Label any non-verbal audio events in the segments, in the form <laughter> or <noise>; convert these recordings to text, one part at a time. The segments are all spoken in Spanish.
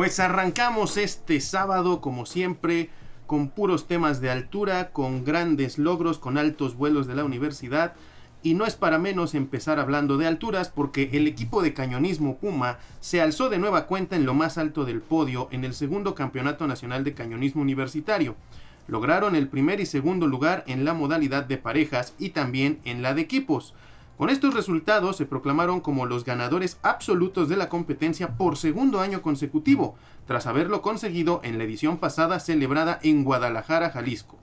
Pues arrancamos este sábado, como siempre, con puros temas de altura, con grandes logros, con altos vuelos de la universidad. Y no es para menos empezar hablando de alturas porque el equipo de cañonismo Puma se alzó de nueva cuenta en lo más alto del podio en el segundo Campeonato Nacional de Cañonismo Universitario. Lograron el primer y segundo lugar en la modalidad de parejas y también en la de equipos. Con estos resultados se proclamaron como los ganadores absolutos de la competencia por segundo año consecutivo, tras haberlo conseguido en la edición pasada celebrada en Guadalajara, Jalisco.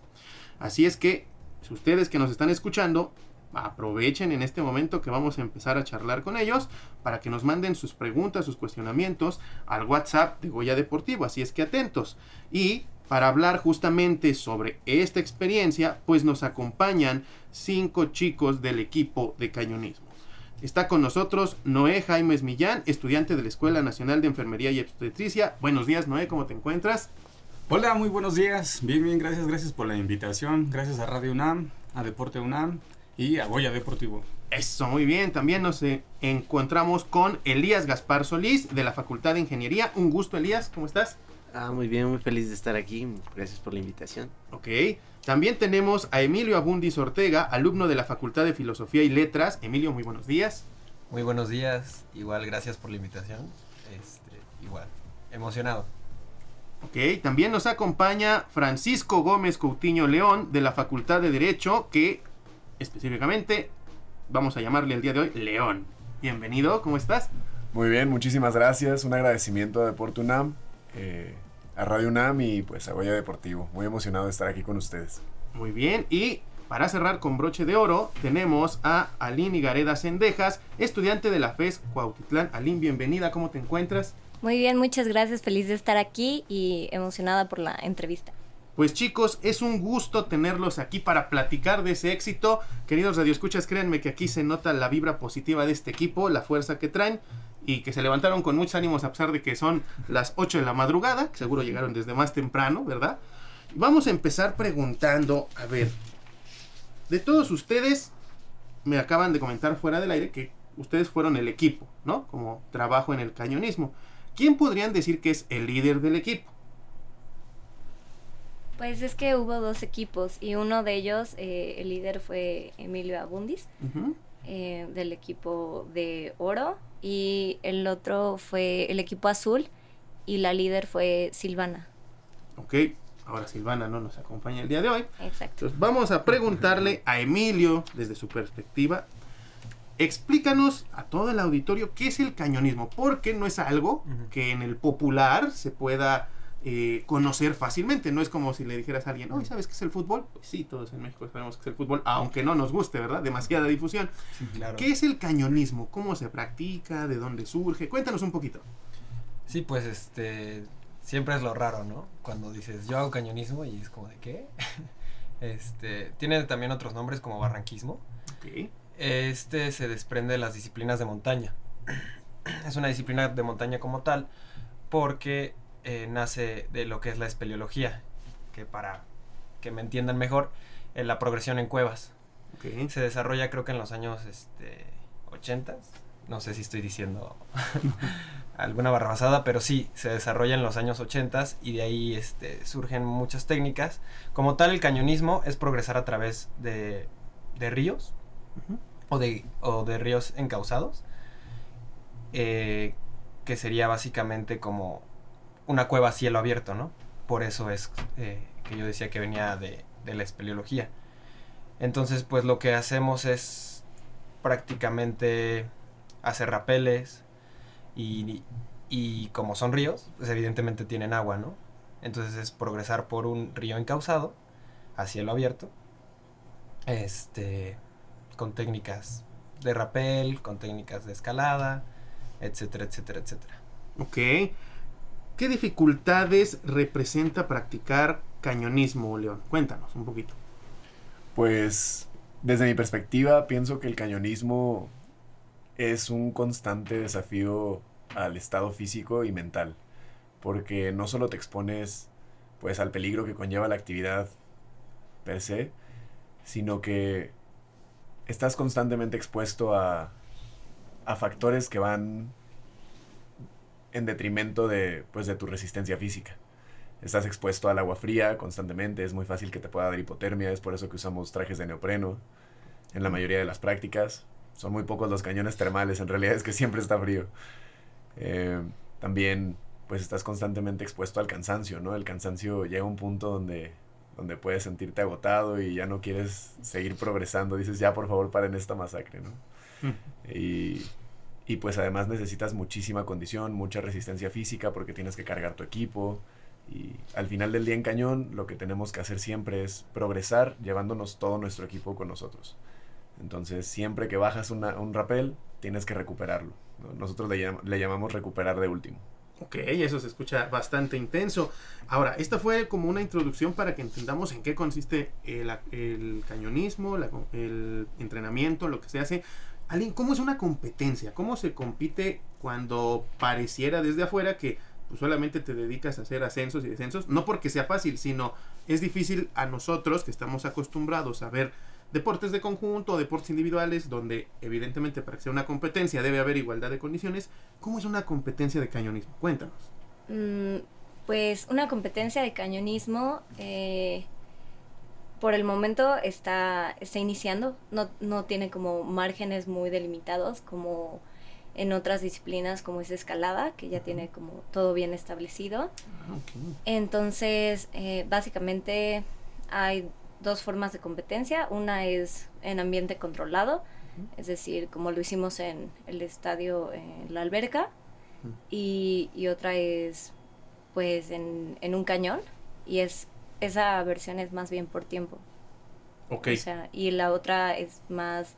Así es que, si ustedes que nos están escuchando, aprovechen en este momento que vamos a empezar a charlar con ellos para que nos manden sus preguntas, sus cuestionamientos al WhatsApp de Goya Deportivo, así es que atentos. Y para hablar justamente sobre esta experiencia, pues nos acompañan cinco chicos del equipo de cañonismo. Está con nosotros Noé Jaimes Millán, estudiante de la Escuela Nacional de Enfermería y Obstetricia. Buenos días, Noé, ¿cómo te encuentras? Hola, muy buenos días. Bien, bien, gracias, gracias por la invitación. Gracias a Radio UNAM, a Deporte UNAM y a Goya Deportivo. Eso, muy bien. También nos eh, encontramos con Elías Gaspar Solís de la Facultad de Ingeniería. Un gusto, Elías, ¿cómo estás? Ah, muy bien, muy feliz de estar aquí. Gracias por la invitación. Ok. También tenemos a Emilio Abundis Ortega, alumno de la Facultad de Filosofía y Letras. Emilio, muy buenos días. Muy buenos días. Igual, gracias por la invitación. Este, igual, emocionado. Ok, también nos acompaña Francisco Gómez Coutinho León de la Facultad de Derecho, que específicamente vamos a llamarle el día de hoy León. Bienvenido, ¿cómo estás? Muy bien, muchísimas gracias. Un agradecimiento a Deporte UNAM. Eh, a Radio UNAM y pues a Goya Deportivo. Muy emocionado de estar aquí con ustedes. Muy bien, y para cerrar con broche de oro, tenemos a Aline Gareda Sendejas, estudiante de la FES Cuautitlán. Aline, bienvenida, ¿cómo te encuentras? Muy bien, muchas gracias, feliz de estar aquí y emocionada por la entrevista. Pues chicos, es un gusto tenerlos aquí para platicar de ese éxito. Queridos radioescuchas, créanme que aquí se nota la vibra positiva de este equipo, la fuerza que traen y que se levantaron con muchos ánimos a pesar de que son las 8 de la madrugada, seguro llegaron desde más temprano, ¿verdad? Vamos a empezar preguntando, a ver, de todos ustedes, me acaban de comentar fuera del aire que ustedes fueron el equipo, ¿no? Como trabajo en el cañonismo. ¿Quién podrían decir que es el líder del equipo? Pues es que hubo dos equipos y uno de ellos, eh, el líder fue Emilio Abundis, eh, del equipo de oro, y el otro fue el equipo azul y la líder fue Silvana. Ok, ahora Silvana no nos acompaña el día de hoy. Exacto. Entonces vamos a preguntarle a Emilio desde su perspectiva. Explícanos a todo el auditorio qué es el cañonismo, porque no es algo que en el popular se pueda eh, conocer fácilmente. No es como si le dijeras a alguien, oye, ¿sabes qué es el fútbol? Pues sí, todos en México sabemos qué es el fútbol, aunque no nos guste, ¿verdad? Demasiada difusión. ¿Qué es el cañonismo? ¿Cómo se practica? ¿De dónde surge? Cuéntanos un poquito. Sí, pues este siempre es lo raro, ¿no? Cuando dices yo hago cañonismo y es como de qué. <laughs> este tiene también otros nombres como barranquismo. Este se desprende de las disciplinas de montaña. <clears throat> es una disciplina de montaña como tal porque eh, nace de lo que es la espeleología, que para que me entiendan mejor, eh, la progresión en cuevas. Se desarrolla creo que en los años este, 80, no sé si estoy diciendo <laughs> alguna barrabasada, pero sí, se desarrolla en los años 80 y de ahí este, surgen muchas técnicas. Como tal, el cañonismo es progresar a través de, de ríos o, de, o de ríos encauzados, eh, que sería básicamente como una cueva a cielo abierto, ¿no? Por eso es eh, que yo decía que venía de, la espeleología. Entonces, pues lo que hacemos es prácticamente hacer rapeles y, y como son ríos, pues evidentemente tienen agua, ¿no? Entonces es progresar por un río encauzado a cielo abierto, este, con técnicas de rapel, con técnicas de escalada, etcétera, etcétera, etcétera. Ok. ¿Qué dificultades representa practicar cañonismo, León? Cuéntanos un poquito. Pues desde mi perspectiva pienso que el cañonismo es un constante desafío al estado físico y mental, porque no solo te expones pues al peligro que conlleva la actividad per se, sino que estás constantemente expuesto a, a factores que van en detrimento de, pues, de tu resistencia física. Estás expuesto al agua fría constantemente, es muy fácil que te pueda dar hipotermia, es por eso que usamos trajes de neopreno en la mayoría de las prácticas. Son muy pocos los cañones termales, en realidad es que siempre está frío. Eh, también pues estás constantemente expuesto al cansancio, ¿no? El cansancio llega a un punto donde, donde puedes sentirte agotado y ya no quieres seguir progresando. Dices, ya por favor paren esta masacre, ¿no? Mm. Y, y pues además necesitas muchísima condición, mucha resistencia física porque tienes que cargar tu equipo. Y al final del día en cañón lo que tenemos que hacer siempre es progresar llevándonos todo nuestro equipo con nosotros. Entonces siempre que bajas un rapel tienes que recuperarlo. Nosotros le, le llamamos recuperar de último. Ok, eso se escucha bastante intenso. Ahora, esta fue como una introducción para que entendamos en qué consiste el, cañonismo, el entrenamiento, lo que se hace. Alguien, ¿cómo es una competencia? ¿Cómo se compite cuando pareciera desde afuera que pues, solamente te dedicas a hacer ascensos y descensos? No porque sea fácil, sino es difícil a nosotros que estamos acostumbrados a ver deportes de conjunto, deportes individuales, donde evidentemente para que sea una competencia debe haber igualdad de condiciones. ¿Cómo es una competencia de cañonismo? Cuéntanos. Mm, pues una competencia de cañonismo eh, por el momento está, está iniciando, no, no tiene como márgenes muy delimitados como en otras disciplinas como es escalada, que ya tiene como todo bien establecido. Ah, Entonces, eh, básicamente hay dos formas de competencia. Una es en ambiente controlado, es decir, como lo hicimos en el estadio, en la alberca. y, otra es pues en, un cañón. Y es esa versión es más bien por tiempo. Ok. y la otra es más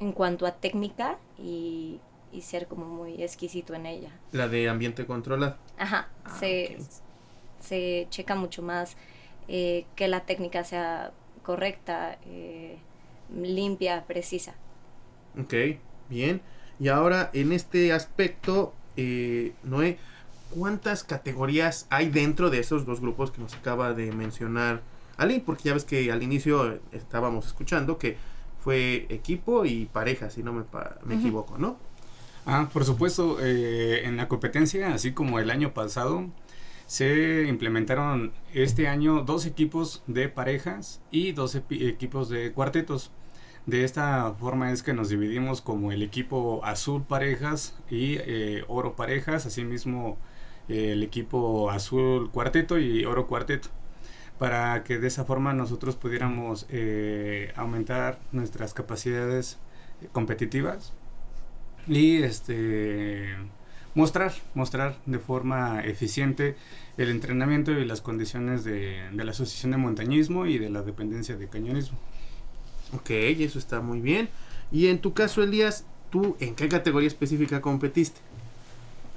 en cuanto a técnica y, ser como muy exquisito en ella. La de ambiente controlado. Ajá, ah, se, se checa mucho más eh, que la técnica sea correcta, eh, limpia, precisa. Ok, bien. Y ahora en este aspecto, eh, Noé, ¿cuántas categorías hay dentro de esos dos grupos que nos acaba de mencionar Ali? Porque ya ves que al inicio estábamos escuchando que fue equipo y pareja, si no me, me equivoco, ¿no? Ah, por supuesto, en la competencia, así como el año pasado, se implementaron este año dos equipos de parejas y dos equipos de cuartetos. De esta forma es que nos dividimos como el equipo azul parejas y eh, oro parejas, asimismo eh, el equipo azul cuarteto y oro cuarteto, para que de esa forma nosotros pudiéramos eh, aumentar nuestras capacidades competitivas y este mostrar, mostrar de forma eficiente el entrenamiento y las condiciones de, la Asociación de Montañismo y de la dependencia de cañonismo. Ok, eso está muy bien. Y en tu caso, Elías, ¿tú en qué categoría específica competiste?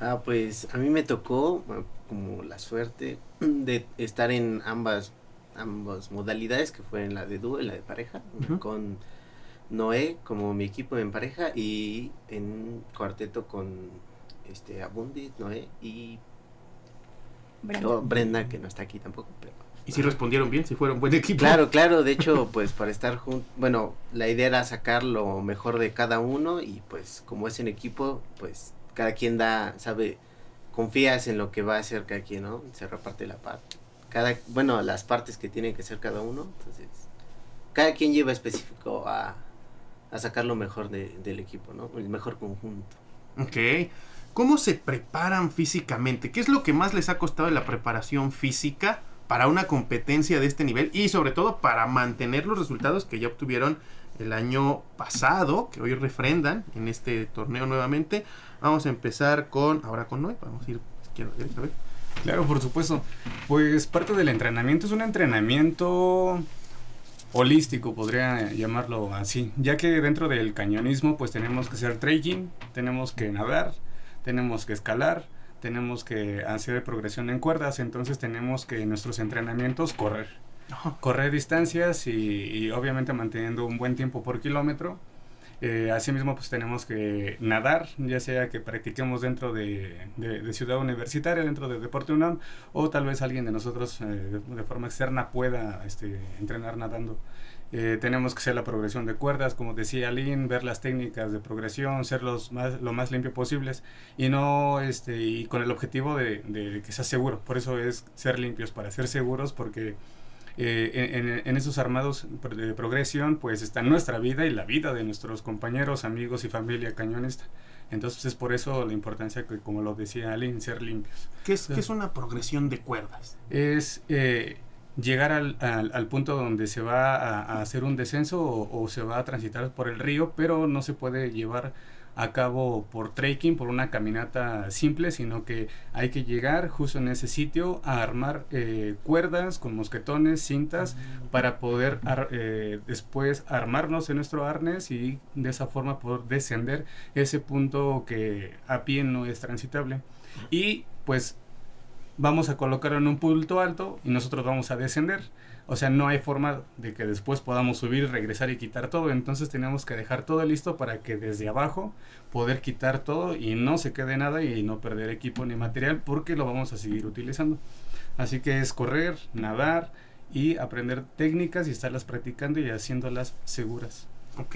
Ah, pues a mí me tocó como la suerte de estar en ambas, ambas modalidades, que fue en la de dúo y la de pareja, con Noé como mi equipo en pareja y en cuarteto con este Abundis, Noé y Brenda. que no está aquí tampoco, pero... ¿Y si respondieron bien? ¿Si fueron buen equipo? Claro, claro, de hecho, pues para estar juntos, bueno, la idea era sacar lo mejor de cada uno y pues como es en equipo, pues cada quien da, sabe, confías en lo que va a hacer cada quien, ¿no? Se reparte la parte. Cada, bueno, las partes que tiene que ser cada uno, cada quien lleva específico a, a sacar lo mejor de, del equipo, ¿no? El mejor conjunto. Ok. ¿Cómo se preparan físicamente? ¿Qué es lo que más les ha costado la preparación física para una competencia de este nivel? Y sobre todo para mantener los resultados que ya obtuvieron el año pasado, que hoy refrendan en este torneo nuevamente. Vamos a empezar con, ahora con Noé, vamos a ir. Claro, por supuesto. Pues parte del entrenamiento es un entrenamiento holístico, podría llamarlo así, ya que dentro del cañonismo pues tenemos que hacer trekking, tenemos que nadar, tenemos que escalar, tenemos que hacer progresión en cuerdas, entonces tenemos que en nuestros entrenamientos correr. Correr distancias y, obviamente manteniendo un buen tiempo por kilómetro. Eh, asimismo, pues tenemos que nadar, ya sea que practiquemos dentro de, Ciudad Universitaria, dentro de Deporte UNAM, o tal vez alguien de nosotros eh, de, forma externa pueda este, entrenar nadando. Eh, tenemos que hacer la progresión de cuerdas, como decía Lynn, ver las técnicas de progresión, ser los más, lo más limpio posibles y no este y con el objetivo de, de que sea seguro. Por eso es ser limpios, para ser seguros, porque eh, en, en, esos armados de progresión pues está nuestra vida y la vida de nuestros compañeros, amigos y familia cañonista. Entonces es por eso la importancia que, como lo decía Aline, ser limpios. ¿Qué es, ¿qué es una progresión de cuerdas? Es eh, llegar al, al, punto donde se va a, hacer un descenso o, o, se va a transitar por el río, pero no se puede llevar a cabo por trekking, por una caminata simple, sino que hay que llegar justo en ese sitio a armar eh, cuerdas con mosquetones, cintas, para poder eh, después armarnos en nuestro arnés y de esa forma poder descender ese punto que a pie no es transitable. Y pues vamos a colocar en un punto alto y nosotros vamos a descender. O sea, no hay forma de que después podamos subir, regresar y quitar todo. Entonces tenemos que dejar todo listo para que desde abajo poder quitar todo y no se quede nada y no perder equipo ni material porque lo vamos a seguir utilizando. Así que es correr, nadar y aprender técnicas y estarlas practicando y haciéndolas seguras. Ok.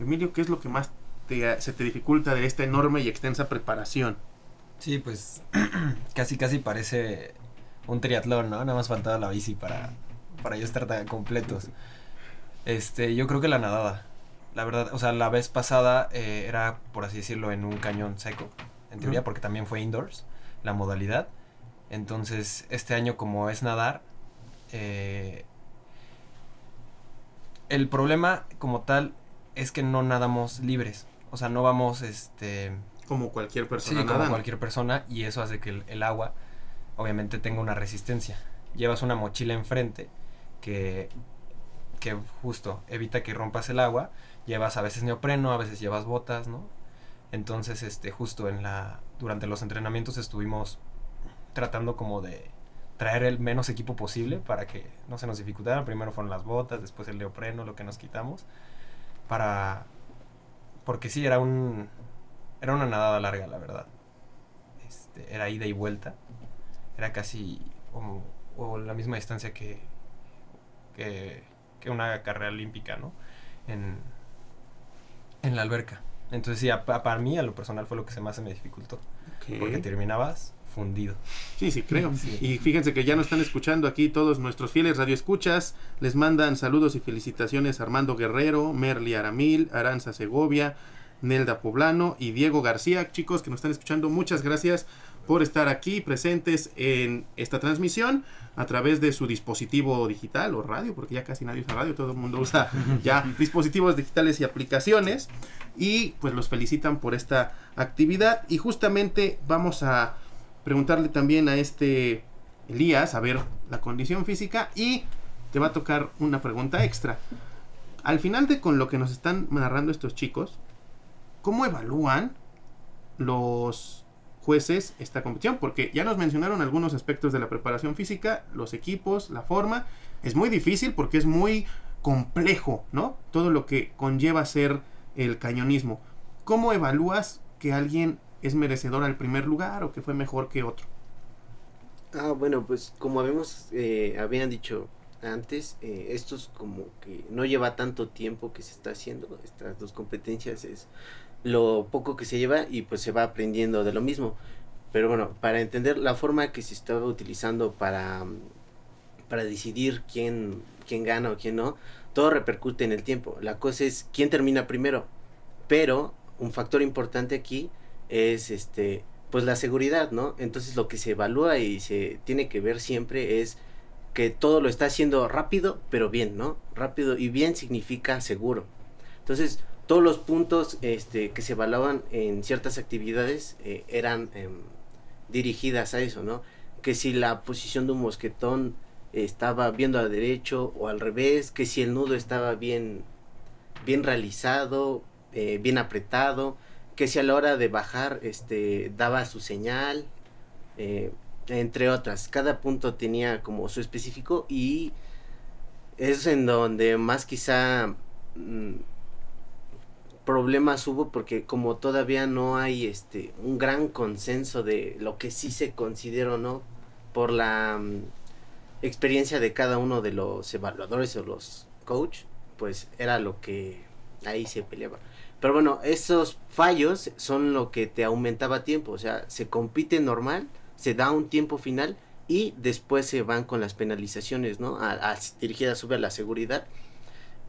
Emilio, ¿qué es lo que más se te dificulta de esta enorme y extensa preparación? Sí, pues <clears throat> casi casi parece un triatlón, ¿no? Nada más faltaba la bici para para ya estar tan completos. Este, yo creo que la nadada. La verdad, o sea, la vez pasada eh, era, por así decirlo, en un cañón seco, en teoría, porque también fue indoors, la modalidad. Entonces, este año como es nadar, eh, el problema como tal es que no nadamos libres. O sea, no vamos, este... Como cualquier persona. Sí, como cualquier persona, y eso hace que el, el agua, obviamente, tenga una resistencia. Llevas una mochila enfrente que, que justo evita que rompas el agua. Llevas a veces neopreno, a veces llevas botas, ¿no? Entonces, este, justo en la, durante los entrenamientos estuvimos tratando como de traer el menos equipo posible para que no se nos dificultara. Primero fueron las botas, después el neopreno, lo que nos quitamos. Para. Porque sí, era un. Era una nadada larga, la verdad. Este, era ida y vuelta. Era casi. o la misma distancia que, que, una carrera olímpica, ¿no? En, en la alberca. Entonces sí, para mí, a lo personal, fue lo que se más se me dificultó. Porque terminabas fundido. Sí, sí, creo. Y fíjense que ya nos están escuchando aquí todos nuestros fieles radioescuchas. Les mandan saludos y felicitaciones Armando Guerrero, Merly Aramil, Aranza Segovia, Nelda Poblano y Diego García. Chicos que nos están escuchando, muchas gracias por estar aquí presentes en esta transmisión a través de su dispositivo digital o radio, porque ya casi nadie usa radio, todo el mundo usa <laughs> ya dispositivos digitales y aplicaciones. Y pues los felicitan por esta actividad. Y justamente vamos a preguntarle también a este Elías, a ver la condición física y te va a tocar una pregunta extra. Al final de con lo que nos están narrando estos chicos, ¿cómo evalúan los jueces esta competición, porque ya nos mencionaron algunos aspectos de la preparación física, los equipos, la forma, es muy difícil porque es muy complejo, ¿no? Todo lo que conlleva ser el cañonismo. ¿Cómo evalúas que alguien es merecedor al primer lugar o que fue mejor que otro? Ah, bueno, pues como habíamos, eh, habían dicho antes, eh, esto es como que no lleva tanto tiempo que se está haciendo, estas dos competencias es lo poco que se lleva y pues se va aprendiendo de lo mismo. Pero bueno, para entender la forma que se estaba utilizando para, para decidir quién, quién gana o quién no, todo repercute en el tiempo. La cosa es quién termina primero. Pero un factor importante aquí es este pues la seguridad, ¿no? Entonces lo que se evalúa y se tiene que ver siempre es que todo lo está haciendo rápido, pero bien, ¿no? Rápido y bien significa seguro. Entonces, todos los puntos este, que se evaluaban en ciertas actividades eh, eran em, dirigidas a eso, ¿no? Que si la posición de un mosquetón estaba viendo a derecho o al revés, que si el nudo estaba bien, bien realizado, eh, bien apretado, que si a la hora de bajar este, daba su señal, eh, entre otras. Cada punto tenía como su específico y es en donde más quizá... Mm, problemas hubo porque como todavía no hay este un gran consenso de lo que sí se considera o no por la mm, experiencia de cada uno de los evaluadores o los coach pues era lo que ahí se peleaba. Pero bueno, esos fallos son lo que te aumentaba tiempo, o sea, se compite normal, se da un tiempo final y después se van con las penalizaciones, ¿no? A, a dirigidas sobre la seguridad.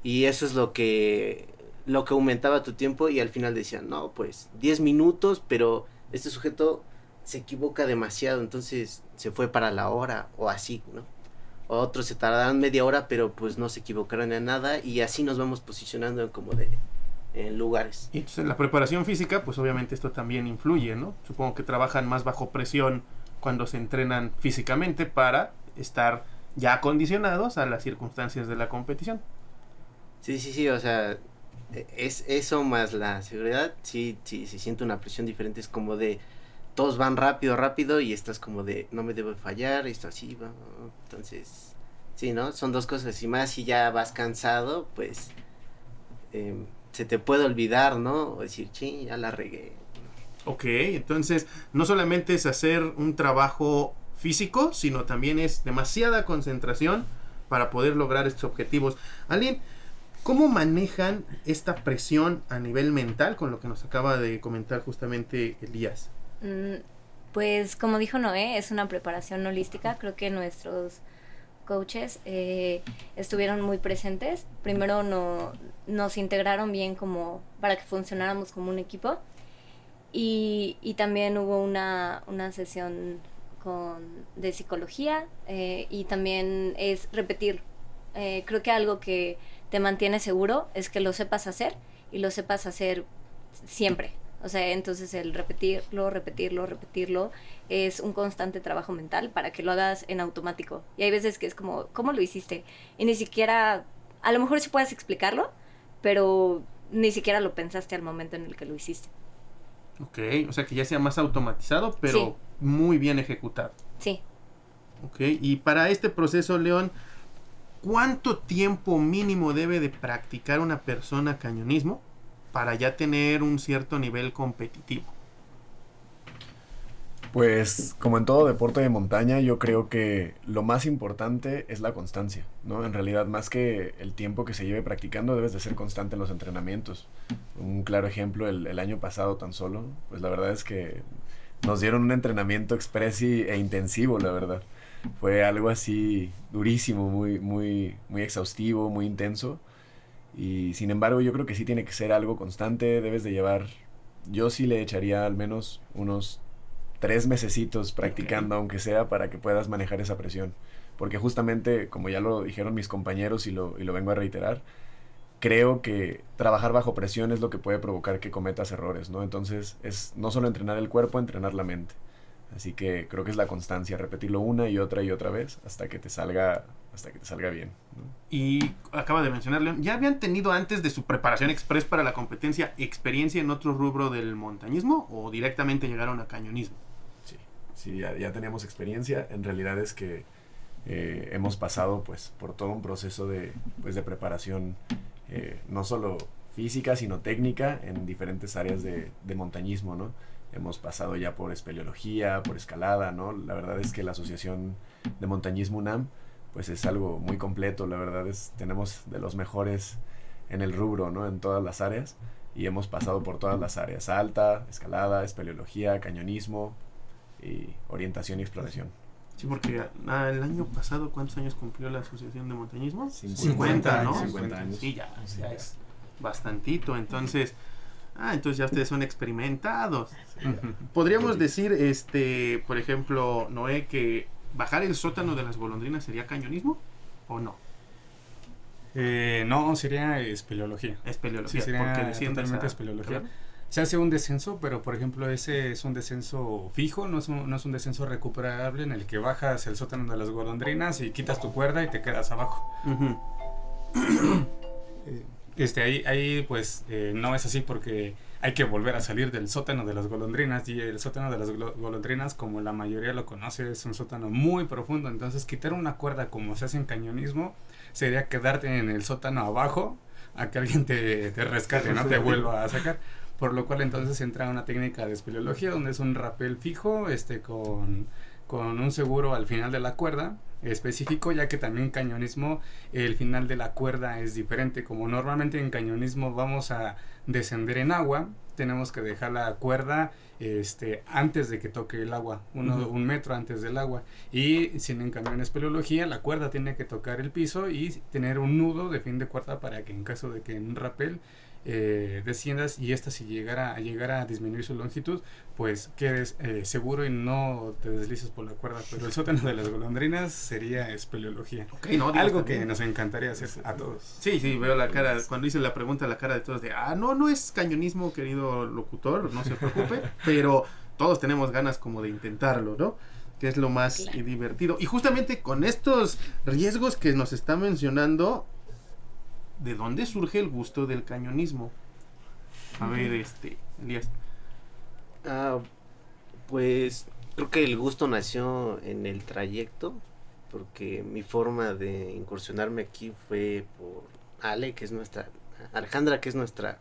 Y eso es lo que lo que aumentaba tu tiempo y al final decían, "No, pues 10 minutos, pero este sujeto se equivoca demasiado, entonces se fue para la hora o así, ¿no? Otros se tardaron media hora, pero pues no se equivocaron en nada y así nos vamos posicionando como de en lugares. Y entonces la preparación física, pues obviamente esto también influye, ¿no? Supongo que trabajan más bajo presión cuando se entrenan físicamente para estar ya acondicionados a las circunstancias de la competición. Sí, sí, sí, o sea, es eso más la seguridad, sí, sí, se siente una presión diferente, es como de todos van rápido, rápido y estás como de no me debo fallar, esto así va, entonces, sí, ¿no? Son dos cosas y más si ya vas cansado, pues eh, se te puede olvidar, ¿no? O decir, sí, ya la regué. Ok, entonces no solamente es hacer un trabajo físico, sino también es demasiada concentración para poder lograr estos objetivos. Aline, ¿cómo manejan esta presión a nivel mental con lo que nos acaba de comentar justamente Elías? Mm, pues como dijo Noé, es una preparación holística. Creo que nuestros coaches eh, estuvieron muy presentes. Primero no, nos integraron bien como para que funcionáramos como un equipo. Y, también hubo una, una sesión con, de psicología eh, y también es repetir. Eh, creo que algo que te mantiene seguro es que lo sepas hacer y lo sepas hacer siempre. O sea, entonces el repetirlo, repetirlo, repetirlo es un constante trabajo mental para que lo hagas en automático. Y hay veces que es como, ¿cómo lo hiciste? Y ni siquiera, a lo mejor sí puedes explicarlo, pero ni siquiera lo pensaste al momento en el que lo hiciste. Ok, o sea que ya sea más automatizado, pero sí. muy bien ejecutado. Sí. Ok, y para este proceso, León, ¿cuánto tiempo mínimo debe de practicar una persona cañonismo para ya tener un cierto nivel competitivo? Pues como en todo deporte de montaña, yo creo que lo más importante es la constancia, ¿no? En realidad, más que el tiempo que se lleve practicando, debes de ser constante en los entrenamientos. Un claro ejemplo, el, año pasado tan solo, pues la verdad es que nos dieron un entrenamiento express e intensivo, la verdad. Fue algo así durísimo, muy, muy, muy exhaustivo, muy intenso. Y sin embargo, yo creo que sí tiene que ser algo constante, debes de llevar, yo sí le echaría al menos unos tres mesecitos practicando, okay. aunque sea, para que puedas manejar esa presión. Porque justamente, como ya lo dijeron mis compañeros y lo, y lo vengo a reiterar, creo que trabajar bajo presión es lo que puede provocar que cometas errores, ¿no? Entonces, es no solo entrenar el cuerpo, entrenar la mente. Así que creo que es la constancia, repetirlo una y otra y otra vez hasta que te salga, hasta que te salga bien. ¿no? Y acaba de mencionar, León, ¿ya habían tenido antes de su preparación express para la competencia experiencia en otro rubro del montañismo o directamente llegaron a cañonismo? Sí, sí, ya, ya teníamos experiencia. En realidad es que eh, hemos pasado pues por todo un proceso de, pues, de preparación, eh, no solo física, sino técnica en diferentes áreas de, de montañismo, ¿no? Hemos pasado ya por espeleología, por escalada, ¿no? La verdad es que la Asociación de Montañismo UNAM, pues es algo muy completo, la verdad es, tenemos de los mejores en el rubro, ¿no? En todas las áreas, y hemos pasado por todas las áreas, alta, escalada, espeleología, cañonismo, y orientación y exploración. Sí, porque ah, el año pasado, ¿cuántos años cumplió la Asociación de Montañismo? 50, 50 ¿no? 50 años. Sí, ya, ya es bastantito, entonces... Ah, entonces ya ustedes son experimentados. Podríamos decir, este, por ejemplo, Noé, que bajar el sótano de las golondrinas sería cañonismo o no? Eh, no, sería espeleología. Espeleología, sí, sería porque totalmente a... espeleología. Se hace un descenso, pero por ejemplo ese es un descenso fijo, no es un, no es un descenso recuperable en el que bajas el sótano de las golondrinas y quitas tu cuerda y te quedas abajo. Uh -huh. Este, ahí, ahí pues eh, no es así porque hay que volver a salir del sótano de las golondrinas y el sótano de las golondrinas como la mayoría lo conoce es un sótano muy profundo entonces quitar una cuerda como se hace en cañonismo sería quedarte en el sótano abajo a que alguien te, te rescate, no te vuelva a sacar por lo cual entonces entra una técnica de espeleología donde es un rapel fijo este con, con un seguro al final de la cuerda específico, ya que también cañonismo el final de la cuerda es diferente. Como normalmente en cañonismo vamos a descender en agua, tenemos que dejar la cuerda este, antes de que toque el agua, uno, un metro antes del agua. Y si en cambio en espeleología, la cuerda tiene que tocar el piso y tener un nudo de fin de cuerda para que en caso de que en un rappel eh, desciendas y esta si llegara a llegar a disminuir su longitud, pues quedes eh, seguro y no te deslices por la cuerda. Pero el sótano de las golondrinas sería espeleología. Algo que nos encantaría hacer a todos. Sí, sí, veo la cara, cuando hice la pregunta, la cara de todos de, ah, no, no es cañonismo, querido locutor, no se preocupe, <laughs> pero todos tenemos ganas como de intentarlo, ¿no? que es lo más divertido. Y justamente con estos riesgos que nos está mencionando, ¿de dónde surge el gusto del cañonismo? A ver, este, Elías. Ah, pues creo que el gusto nació en el trayecto, porque mi forma de incursionarme aquí fue por Ale, que es nuestra, Alejandra, que es nuestra,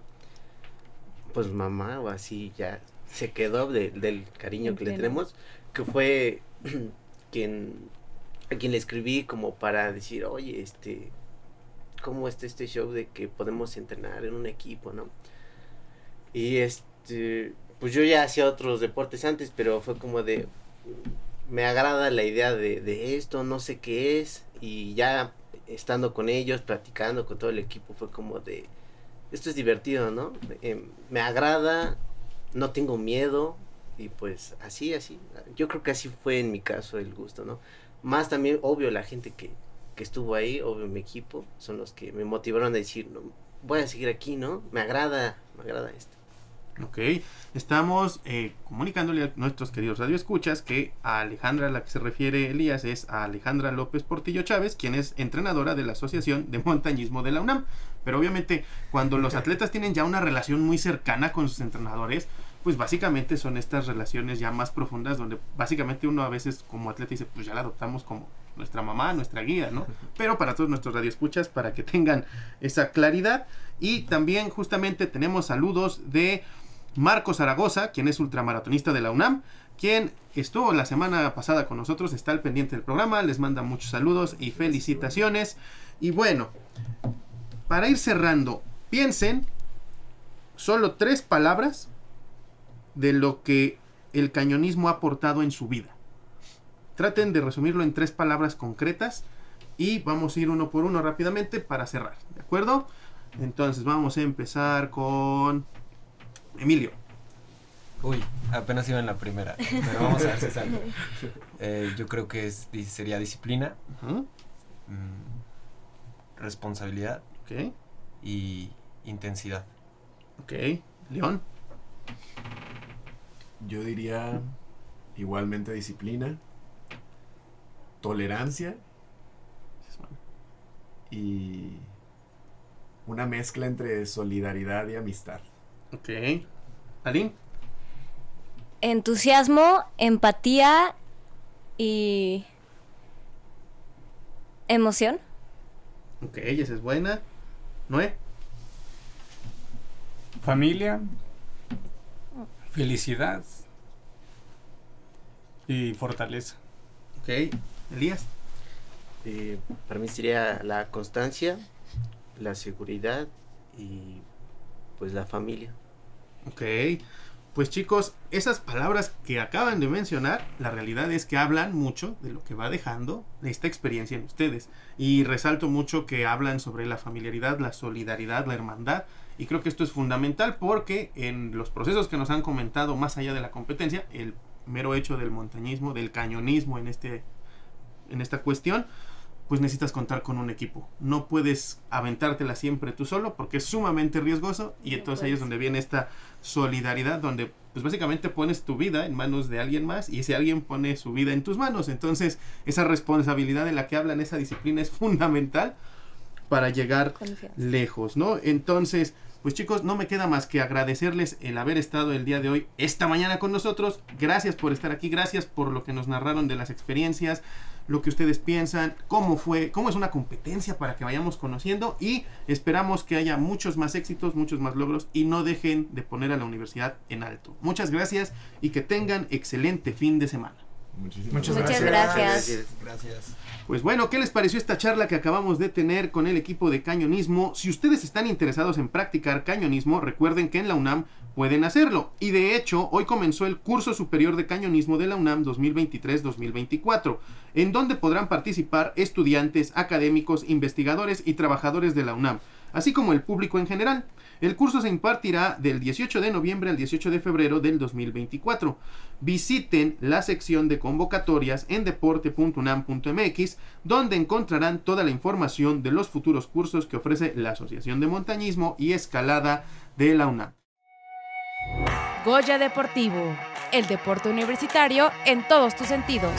pues mamá, o así ya se quedó del cariño que le tenemos, que fue <clears throat> quien, a quien le escribí como para decir, oye, este, cómo está este show de que podemos entrenar en un equipo, ¿no? Y este, pues yo ya hacía otros deportes antes, pero fue como de, me agrada la idea de, esto, no sé qué es, y ya estando con ellos, practicando con todo el equipo, fue como de, esto es divertido, ¿no? Em, me agrada, no tengo miedo, y pues así, así, yo creo que así fue en mi caso el gusto, ¿no? Más también, obvio, la gente que, que estuvo ahí, obvio mi equipo, son los que me motivaron a decir, no, voy a seguir aquí, ¿no? Me agrada, me agrada esto. Ok, estamos eh, comunicándole a nuestros queridos radioescuchas que a Alejandra a la que se refiere Elías es a Alejandra López Portillo Chávez, quien es entrenadora de la Asociación de Montañismo de la UNAM. Pero obviamente cuando los atletas tienen ya una relación muy cercana con sus entrenadores, pues básicamente son estas relaciones ya más profundas donde básicamente uno a veces como atleta dice, pues ya la adoptamos como nuestra mamá, nuestra guía, ¿no? Pero para todos nuestros radioescuchas, para que tengan esa claridad. Y también justamente tenemos saludos de Marco Zaragoza, quien es ultramaratonista de la UNAM, quien estuvo la semana pasada con nosotros, está al pendiente del programa, les manda muchos saludos y felicitaciones. Y bueno, para ir cerrando, piensen solo tres palabras de lo que el cañonismo ha aportado en su vida. Traten de resumirlo en tres palabras concretas y vamos a ir uno por uno rápidamente para cerrar, ¿de acuerdo? Entonces vamos a empezar con Emilio. Uy, apenas iba en la primera, pero vamos a ver si sale. Eh, yo creo que es, sería disciplina, mm, responsabilidad y intensidad. Ok, León. Yo diría igualmente disciplina, tolerancia y una mezcla entre solidaridad y amistad. Ok. ¿Aline? Entusiasmo, empatía y emoción. Ok, esa es buena. ¿Noé? Familia, felicidad y fortaleza. Ok. Elías. Eh, para mí sería la constancia, la seguridad y pues la familia. Ok. Pues chicos, esas palabras que acaban de mencionar, la realidad es que hablan mucho de lo que va dejando esta experiencia en ustedes. Y resalto mucho que hablan sobre la familiaridad, la solidaridad, la hermandad. Y creo que esto es fundamental porque en los procesos que nos han comentado más allá de la competencia, el mero hecho del montañismo, del cañonismo en este en esta cuestión, pues necesitas contar con un equipo. No puedes aventártela siempre tú solo porque es sumamente riesgoso y entonces ahí es donde viene esta solidaridad donde pues básicamente pones tu vida en manos de alguien más y ese alguien pone su vida en tus manos. Entonces esa responsabilidad de la que hablan, esa disciplina es fundamental para llegar lejos, ¿no? Entonces, pues chicos, no me queda más que agradecerles el haber estado el día de hoy, esta mañana con nosotros. Gracias por estar aquí, gracias por lo que nos narraron de las experiencias, lo que ustedes piensan, cómo fue, cómo es una competencia para que vayamos conociendo y esperamos que haya muchos más éxitos, muchos más logros y no dejen de poner a la universidad en alto. Muchas gracias y que tengan excelente fin de semana. Muchas gracias. Gracias. Pues bueno, ¿qué les pareció esta charla que acabamos de tener con el equipo de cañonismo? Si ustedes están interesados en practicar cañonismo, recuerden que en la UNAM pueden hacerlo. Y de hecho, hoy comenzó el curso superior de cañonismo de la UNAM 2023-2024, en donde podrán participar estudiantes, académicos, investigadores y trabajadores de la UNAM, así como el público en general. El curso se impartirá del 18 de noviembre al 18 de febrero del 2024. Visiten la sección de convocatorias en deporte.unam.mx, donde encontrarán toda la información de los futuros cursos que ofrece la Asociación de Montañismo y Escalada de la UNAM. Goya Deportivo, el deporte universitario en todos tus sentidos.